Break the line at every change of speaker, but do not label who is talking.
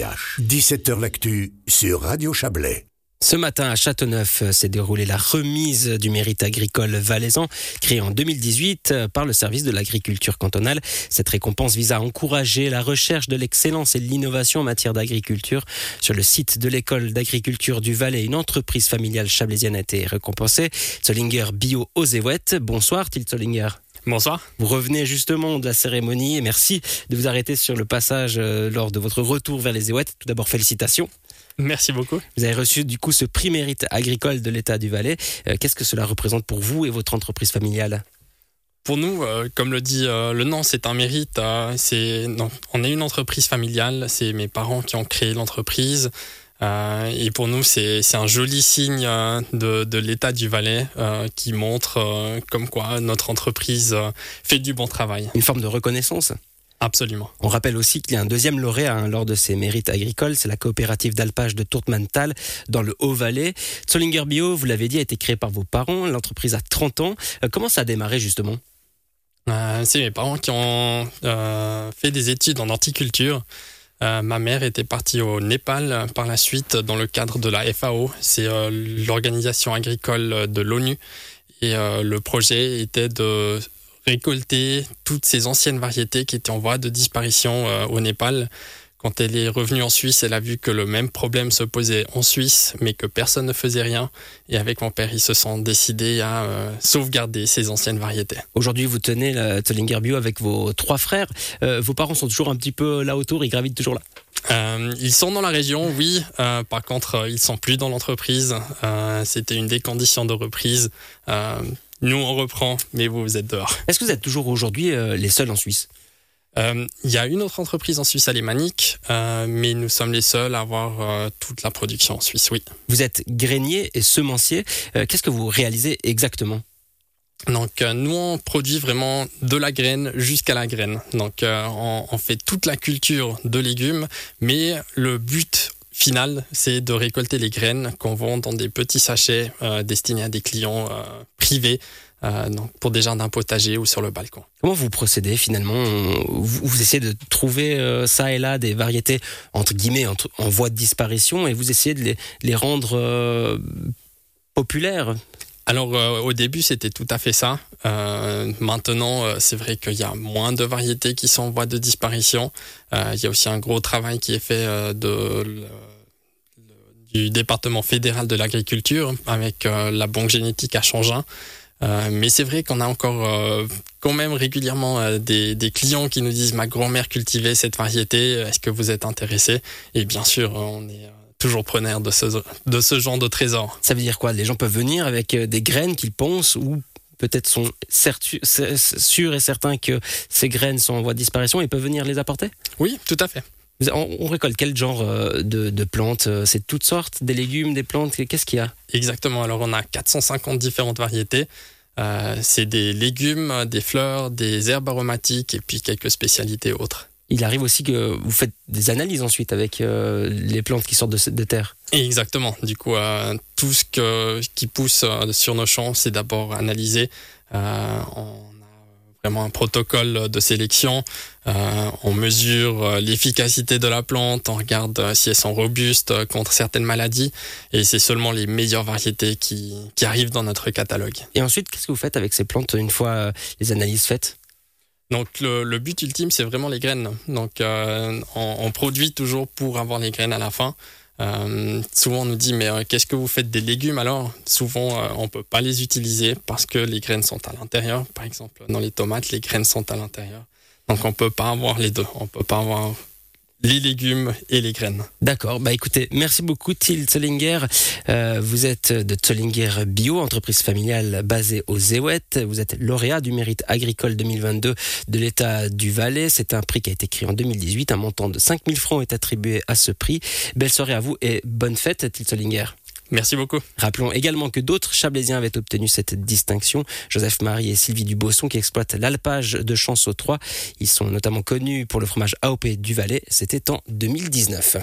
17h L'actu sur Radio Chablais.
Ce matin à Châteauneuf euh, s'est déroulée la remise du mérite agricole valaisan, créé en 2018 euh, par le service de l'agriculture cantonale. Cette récompense vise à encourager la recherche de l'excellence et de l'innovation en matière d'agriculture. Sur le site de l'école d'agriculture du Valais, une entreprise familiale chablaisienne a été récompensée. Zollinger Bio Ozewet. Bonsoir Tilt.
Bonsoir.
Vous revenez justement de la cérémonie et merci de vous arrêter sur le passage euh, lors de votre retour vers les Éouettes. Tout d'abord, félicitations.
Merci beaucoup.
Vous avez reçu du coup ce prix mérite agricole de l'État du Valais. Euh, qu'est-ce que cela représente pour vous et votre entreprise familiale?
Pour nous, euh, comme le dit le nom, c'est un mérite. c'est, on est une entreprise familiale. C'est mes parents qui ont créé l'entreprise. Euh, et pour nous, c'est un joli signe euh, de, de l'état du Valais euh, qui montre comme quoi notre entreprise fait du bon travail.
Une forme de reconnaissance
Absolument.
On rappelle aussi qu'il y a un deuxième lauréat hein, lors de ces mérites agricoles, c'est la coopérative d'alpage de Tourtemantal dans le Haut-Valais. Zollinger Bio, vous l'avez dit, a été créé par vos parents. L'entreprise a 30 ans. comment ça a démarré justement?
C'est mes parents qui ont fait des études en horticulture. Euh, ma mère était partie au Népal par la suite dans le cadre de la FAO, c'est euh, l'organisation agricole de l'ONU. Et euh, le projet était de récolter toutes ces anciennes variétés qui étaient en voie de disparition au Népal quand elle est revenue en Suisse, elle a vu que le même problème se posait en Suisse, mais que personne ne faisait rien. Et avec mon père, ils se sont décidés à euh, sauvegarder ces anciennes variétés.
Aujourd'hui, vous tenez la Tollinger Bio avec vos trois frères. Euh, vos parents sont toujours un petit peu là autour, ils gravitent toujours là
euh, ils sont dans la région, oui. par contre, ils sont plus dans l'entreprise. C'était une des conditions de reprise. nous, on reprend, mais vous, vous êtes dehors.
Est-ce que vous êtes toujours aujourd'hui les seuls en Suisse?
Euh, il y a une autre entreprise en Suisse alémanique, euh, mais nous sommes les seuls à avoir euh, toute la production en Suisse, oui.
Vous êtes grainier et semencier. Qu'est-ce que vous réalisez exactement?
Donc nous on produit vraiment de la graine jusqu'à la graine. Donc on, on, fait toute la culture de légumes, mais le but final c'est de récolter les graines qu'on vend dans des petits sachets destinés à des clients privés donc pour des jardins potagers ou sur le balcon.
Comment vous procédez finalement? Vous, essayez de trouver euh, ça et là des variétés entre guillemets en voie de disparition et vous essayez de les, rendre euh, populaires?
Alors au début c'était tout à fait ça. maintenant c'est vrai qu'il y a moins de variétés qui sont en voie de disparition. il y a aussi un gros travail qui est fait de du département fédéral de l'agriculture avec la banque génétique à Changin euh, mais c'est vrai qu'on a encore euh, quand même régulièrement euh, des, des, clients qui nous disent ma grand-mère cultivait cette variété, est-ce que vous êtes intéressé? Et bien sûr, on est toujours preneur de ce, de ce genre de trésor.
Ça veut dire quoi? Les gens peuvent venir avec des graines qu'ils pensent ou peut-être sont sûrs et certains que ces graines sont en voie de disparition et peuvent venir les apporter?
Oui, tout à fait.
On, récolte quel genre euh, de, plantes euh, C'est toutes sortes, des légumes, des plantes Qu'est-ce qu'il y a?
Exactement. Alors on a 450 différentes variétés. Euh, c'est des légumes, des fleurs, des herbes aromatiques et puis quelques spécialités autres.
Il arrive aussi que vous faites des analyses ensuite avec les plantes qui sortent de, de terre.
Exactement. Du coup, tout ce qui pousse sur nos champs, c'est d'abord analysé. en vraiment un protocole de sélection. Euh, on mesure euh, l'efficacité de la plante, on regarde euh, si elles sont robustes contre certaines maladies, et c'est seulement les meilleures variétés qui, qui arrivent dans notre catalogue.
Et ensuite, qu'est-ce que vous faites avec ces plantes une fois les analyses faites?
Donc le, le, but ultime, c'est vraiment les graines. Donc on, on, produit toujours pour avoir les graines à la fin. Euh, souvent on nous dit mais euh, qu'est-ce que vous faites des légumes? Alors Souvent euh, on peut pas les utiliser parce que les graines sont à l'intérieur. Par exemple dans les tomates les graines sont à l'intérieur. Donc on peut pas avoir les deux. On peut pas avoir les légumes et les graines.
D'accord. Bah écoutez, merci beaucoup Till Zollinger. Euh, vous êtes de Zollinger Bio, entreprise familiale basée aux Zéouettes. Vous êtes lauréat du mérite agricole 2022 de l'État du Valais. C'est un prix qui a été créé en 2018. Un montant de 5000 francs est attribué à ce prix. Belle soirée à vous et bonne fête Till Zollinger.
Merci beaucoup.
Rappelons également que d'autres Chablaisiens avaient obtenu cette distinction. Joseph Marie et Sylvie Dubosson qui exploitent l'alpage de Chanceau 3. Ils sont notamment connus pour le fromage AOP du Valais. C'était en 2019.